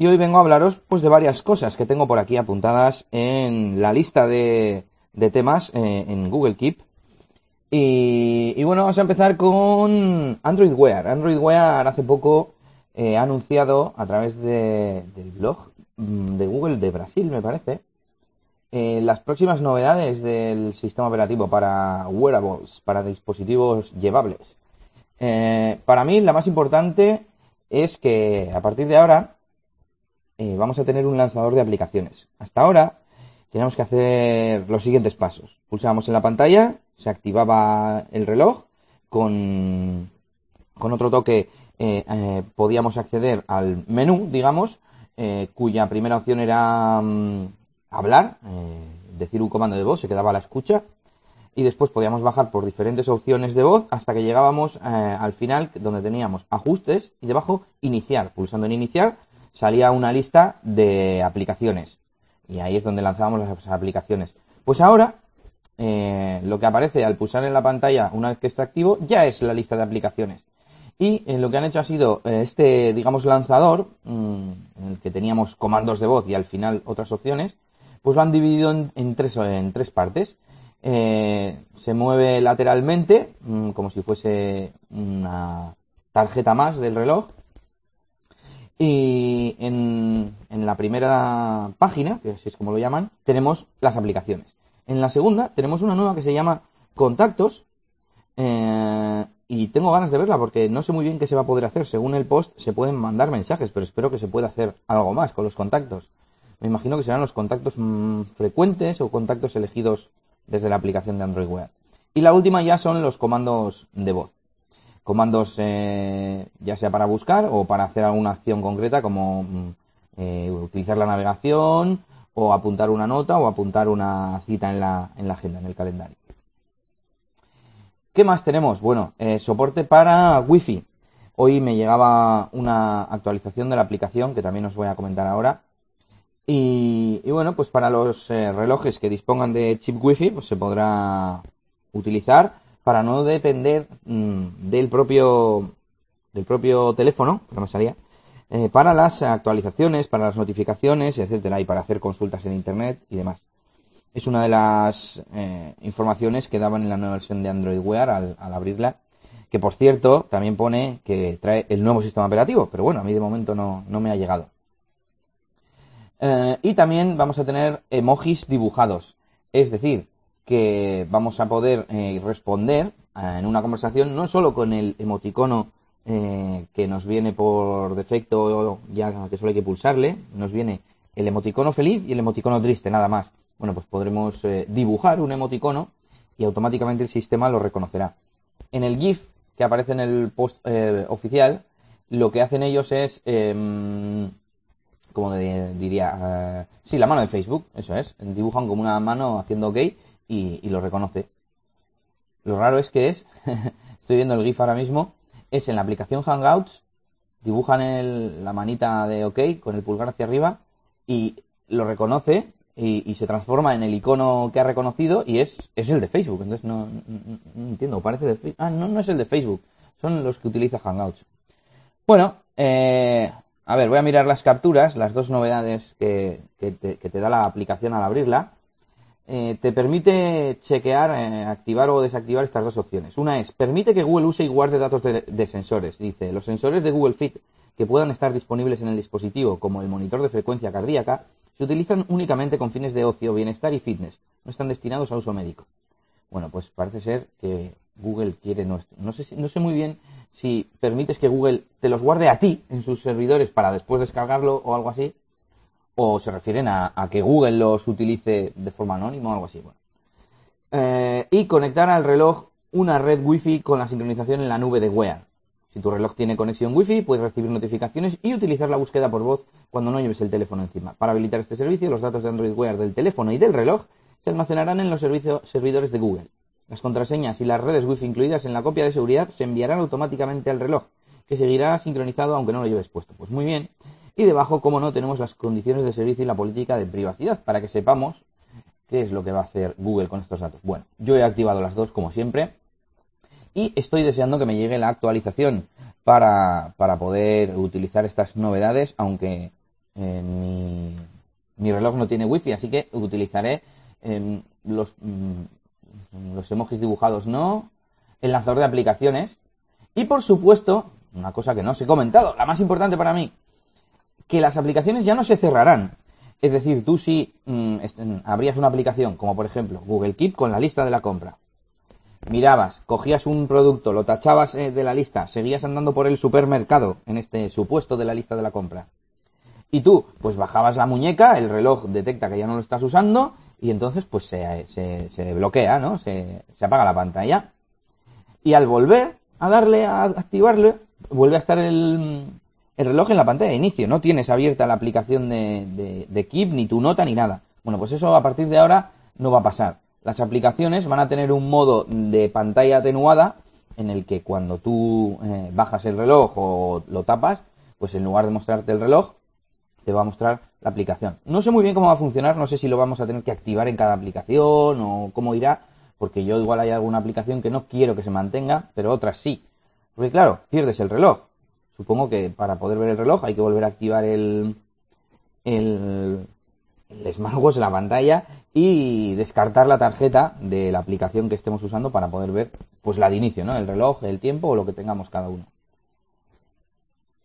Y hoy vengo a hablaros pues de varias cosas que tengo por aquí apuntadas en la lista de, de temas eh, en Google Keep. Y, y, bueno, vamos a empezar con Android Wear. Android Wear hace poco eh, ha anunciado a través de, del blog mm, de Google de Brasil, me parece, eh, las próximas novedades del sistema operativo para wearables, para dispositivos llevables. Eh, para mí la más importante es que a partir de ahora eh, vamos a tener un lanzador de aplicaciones. Hasta ahora tenemos que hacer los siguientes pasos. Pulsábamos en la pantalla, se activaba el reloj, con, con otro toque eh, eh, podíamos acceder al menú, digamos, cuya primera opción era um, hablar, decir un comando de voz, se quedaba a la escucha, y después podíamos bajar por diferentes opciones de voz hasta que llegábamos al final donde teníamos ajustes y debajo iniciar. Pulsando en iniciar salía una lista de aplicaciones y ahí es donde lanzábamos las aplicaciones. Pues ahora eh, lo que aparece al pulsar en la pantalla una vez que está activo ya es la lista de aplicaciones. Y eh, lo que han hecho ha sido eh, este, digamos, lanzador, mmm, en el que teníamos comandos de voz y al final otras opciones, pues lo han dividido en, tres, en tres partes. se mueve lateralmente, mmm, como si fuese una tarjeta más del reloj, y en, en, la primera página, que así es como lo llaman, tenemos las aplicaciones. En la segunda tenemos una nueva que se llama Contactos. Eh, y tengo ganas de verla porque no sé muy bien qué se va a poder hacer. Según el post se pueden mandar mensajes, pero espero que se pueda hacer algo más con los contactos. Me imagino que serán los contactos mmm, frecuentes o contactos elegidos desde la aplicación de Android Wear. Y la última ya son los comandos de voz comandos eh, ya sea para buscar o para hacer alguna acción concreta como mm, eh, utilizar la navegación o apuntar una nota o apuntar una cita en la, en la agenda, en el calendario. ¿Qué más tenemos? Bueno, eh, soporte para Wi-Fi. Hoy me llegaba una actualización de la aplicación que también os voy a comentar ahora. Y, bueno, pues para los relojes que dispongan de chip Wi-Fi, pues se podrá utilizar para no depender mmm, del propio del propio teléfono, que no salía, eh, para las actualizaciones, para las notificaciones, etcétera, y para hacer consultas en internet y demás. Es una de las eh, informaciones que daban en la nueva versión de Android Wear al, al, abrirla, que por cierto también pone que trae el nuevo sistema operativo, pero bueno, a mí de momento no, no me ha llegado. Eh, y también vamos a tener emojis dibujados, es decir, que vamos a poder eh, responder eh, en una conversación no solo con el emoticono eh, que nos viene por defecto, ya que solo hay que pulsarle, nos viene el emoticono feliz y el emoticono triste, nada más. Bueno, pues podremos dibujar un emoticono y automáticamente el sistema lo reconocerá. En el GIF que aparece en el post oficial, lo que hacen ellos es, em, como diría, sí, la mano de Facebook, eso es, dibujan como una mano haciendo OK y, lo reconoce. Lo raro es que es, estoy viendo el GIF ahora mismo, es en la aplicación Hangouts, dibujan el, la manita de OK con el pulgar hacia arriba y lo reconoce y, se transforma en el icono que ha reconocido y es, es el de Facebook. Entonces no entiendo, parece de Facebook. Ah, no, no es el de Facebook, son los que utiliza Hangouts. Bueno, eh, a ver, voy a mirar las capturas, las dos novedades que, que, te, que te da la aplicación al abrirla eh, te permite chequear, eh, activar o desactivar estas dos opciones. Una es, permite que Google use y guarde datos de, de, sensores. Dice, los sensores de Google Fit que puedan estar disponibles en el dispositivo, como el monitor de frecuencia cardíaca, se utilizan únicamente con fines de ocio, bienestar y fitness. No están destinados a uso médico. Bueno, pues parece ser que Google quiere nuestro. No sé, no sé muy bien si permites que Google te los guarde a ti en sus servidores para después descargarlo o algo así, o se refieren a, que Google los utilice de forma anónima o algo así. Bueno. Eh, y conectar al reloj una red Wi-Fi con la sincronización en la nube de Wear. Si tu reloj tiene conexión Wi-Fi, puedes recibir notificaciones y utilizar la búsqueda por voz cuando no lleves el teléfono encima. Para habilitar este servicio, los datos de Android Wear del teléfono y del reloj se almacenarán en los servidores de Google. Las contraseñas y las redes Wi-Fi incluidas en la copia de seguridad se enviarán automáticamente al reloj, que seguirá sincronizado aunque no lo lleves puesto. Pues muy bien. Y debajo, como no, tenemos las condiciones de servicio y la política de privacidad para que sepamos qué es lo que va a hacer Google con estos datos. Bueno, yo he activado las dos como siempre y estoy deseando que me llegue la actualización para, poder utilizar estas novedades, aunque eh, mi, mi, reloj no tiene wifi, así que utilizaré em, los, mm, los emojis dibujados no, el lanzador de aplicaciones y por supuesto, una cosa que no os he comentado, la más importante para mí, que las aplicaciones ya no se cerrarán. Es decir, tú si mm, abrías una aplicación, como por ejemplo Google Keep con la lista de la compra, mirabas, cogías un producto, lo tachabas eh, de la lista, seguías andando por el supermercado, en este supuesto de la lista de la compra. Y tú, pues bajabas la muñeca, el reloj detecta que ya no lo estás usando y entonces pues se, bloquea, ¿no? Se, se, apaga la pantalla. Y al volver a darle a activarlo, vuelve a estar el, el reloj en la pantalla de inicio. No tienes abierta la aplicación de, de, Keep, ni tu nota, ni nada. Bueno, pues eso a partir de ahora no va a pasar las aplicaciones van a tener un modo de pantalla atenuada en el que cuando tú eh, bajas el reloj o lo tapas, pues en lugar de mostrarte el reloj, te va a mostrar la aplicación. No sé muy bien cómo va a funcionar, no sé si lo vamos a tener que activar en cada aplicación o cómo irá, porque yo igual hay alguna aplicación que no quiero que se mantenga, pero otras sí. Porque claro, pierdes el reloj. Supongo que para poder ver el reloj hay que volver a activar el, el, el smartwatch, la pantalla y descartar la tarjeta de la aplicación que estemos usando para poder ver pues la de inicio, ¿no? El reloj, el tiempo o lo que tengamos cada uno.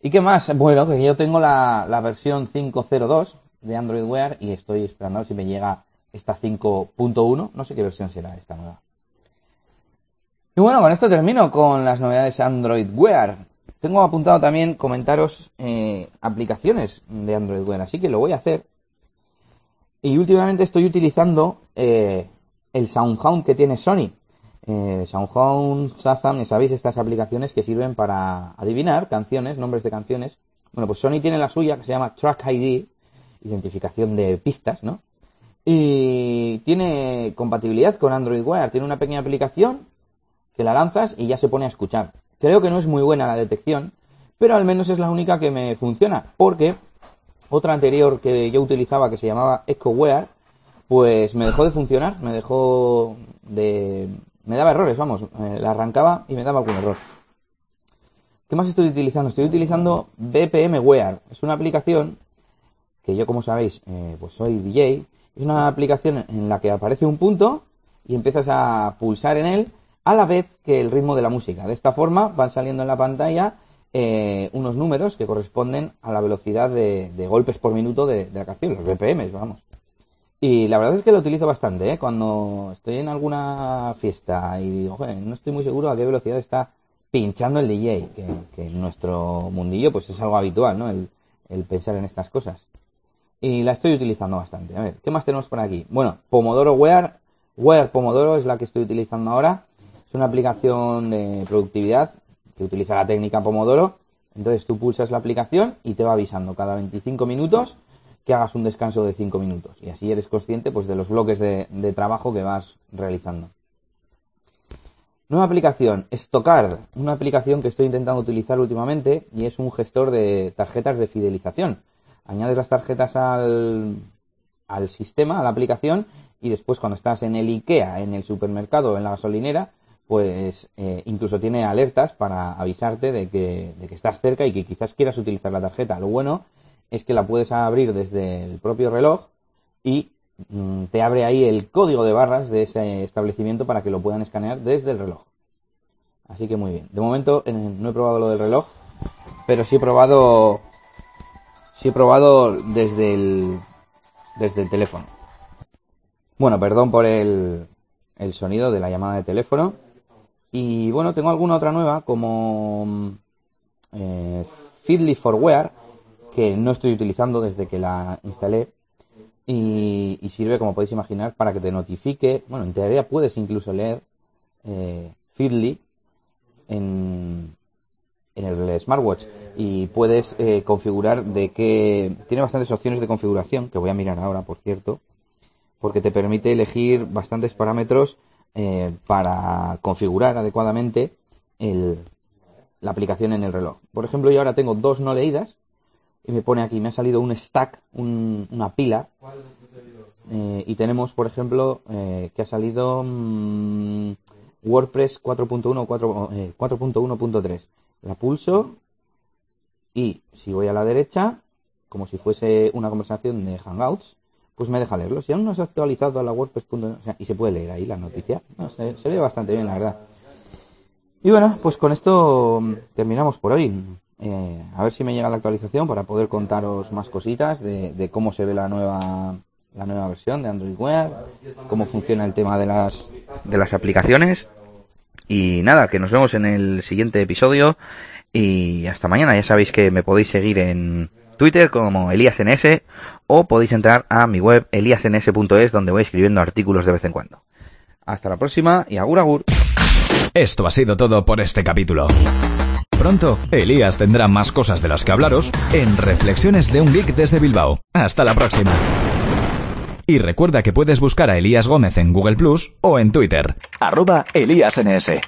¿Y qué más? Bueno, que yo tengo la, versión 5.02 de Android Wear y estoy esperando a ver si me llega esta 5.1. No sé qué versión será esta nueva. Y bueno, con esto termino con las novedades Android Wear. Tengo apuntado también comentaros eh, aplicaciones de Android Wear, así que lo voy a hacer y últimamente estoy utilizando eh, el SoundHound que tiene Sony. Eh, SoundHound, Shazam, sabéis estas aplicaciones que sirven para adivinar canciones, nombres de canciones. Bueno, pues Sony tiene la suya que se llama Track ID, identificación de pistas, ¿no? Y tiene compatibilidad con Android Wear. Tiene una pequeña aplicación que la lanzas y ya se pone a escuchar. Creo que no es muy buena la detección, pero al menos es la única que me funciona, porque otra anterior que yo utilizaba que se llamaba EchoWare, pues me dejó de funcionar, me dejó de... me daba errores, vamos, la arrancaba y me daba algún error. ¿Qué más estoy utilizando? Estoy utilizando BPMWare. Es una aplicación que yo, como sabéis, eh, pues soy DJ. Es una aplicación en la que aparece un punto y empiezas a pulsar en él a la vez que el ritmo de la música. De esta forma van saliendo en la pantalla eh, unos números que corresponden a la velocidad de, golpes por minuto de, la canción, los BPMs, vamos. Y la verdad es que lo utilizo bastante, ¿eh? Cuando estoy en alguna fiesta y digo, no estoy muy seguro a qué velocidad está pinchando el DJ, que, en nuestro mundillo pues es algo habitual, ¿no? El, pensar en estas cosas. Y la estoy utilizando bastante. A ver, ¿qué más tenemos por aquí? Bueno, Pomodoro Wear. Wear Pomodoro es la que estoy utilizando ahora. Es una aplicación de productividad que utiliza la técnica Pomodoro. Entonces tú pulsas la aplicación y te va avisando cada 25 minutos que hagas un descanso de 5 minutos. Y así eres consciente pues, de los bloques de, trabajo que vas realizando. Nueva aplicación, Stockard, una aplicación que estoy intentando utilizar últimamente y es un gestor de tarjetas de fidelización. Añades las tarjetas al, al sistema, a la aplicación y después cuando estás en el IKEA, en el supermercado o en la gasolinera, pues eh, incluso tiene alertas para avisarte de que, de que estás cerca y que quizás quieras utilizar la tarjeta. Lo bueno es que la puedes abrir desde el propio reloj y mm, te abre ahí el código de barras de ese establecimiento para que lo puedan escanear desde el reloj. Así que muy bien. De momento no he probado lo del reloj, pero sí he probado sí he probado desde el desde el teléfono. Bueno, perdón por el, el sonido de la llamada de teléfono. Y bueno, tengo alguna otra nueva como eh, Feedly for Wear, que no estoy utilizando desde que la instalé. Y, sirve, como podéis imaginar, para que te notifique. Bueno, en teoría puedes incluso leer eh, Feedly en, en el smartwatch y puedes eh, configurar de qué tiene bastantes opciones de configuración que voy a mirar ahora por cierto porque te permite elegir bastantes parámetros eh, para configurar adecuadamente el, la aplicación en el reloj. Por ejemplo, yo ahora tengo dos no leídas y me pone aquí, me ha salido un stack, una pila. Eh, y tenemos, por ejemplo, eh, que ha salido mm, WordPress 4.1 4.1.3. La pulso y si voy a la derecha, como si fuese una conversación de Hangouts, pues me deja leerlo. Si aún no se ha actualizado a la WordPress. y se puede leer ahí la noticia. se, ve bastante bien, la verdad. Y bueno, pues con esto mm, terminamos por hoy. Eh, a ver si me llega la actualización para poder contaros más cositas de, cómo se ve la nueva la nueva versión de Android Wear, cómo funciona el tema de las de las aplicaciones y nada, que nos vemos en el siguiente episodio y hasta mañana. Ya sabéis que me podéis seguir en Twitter como ElíasNS o podéis entrar a mi web eliasns.es donde voy escribiendo artículos de vez en cuando. Hasta la próxima y agur agur. Esto ha sido todo por este capítulo. Pronto, Elías tendrá más cosas de las que hablaros en Reflexiones de un Geek desde Bilbao. Hasta la próxima. Y recuerda que puedes buscar a Elías Gómez en Google Plus o en Twitter. Arroba ElíasNS.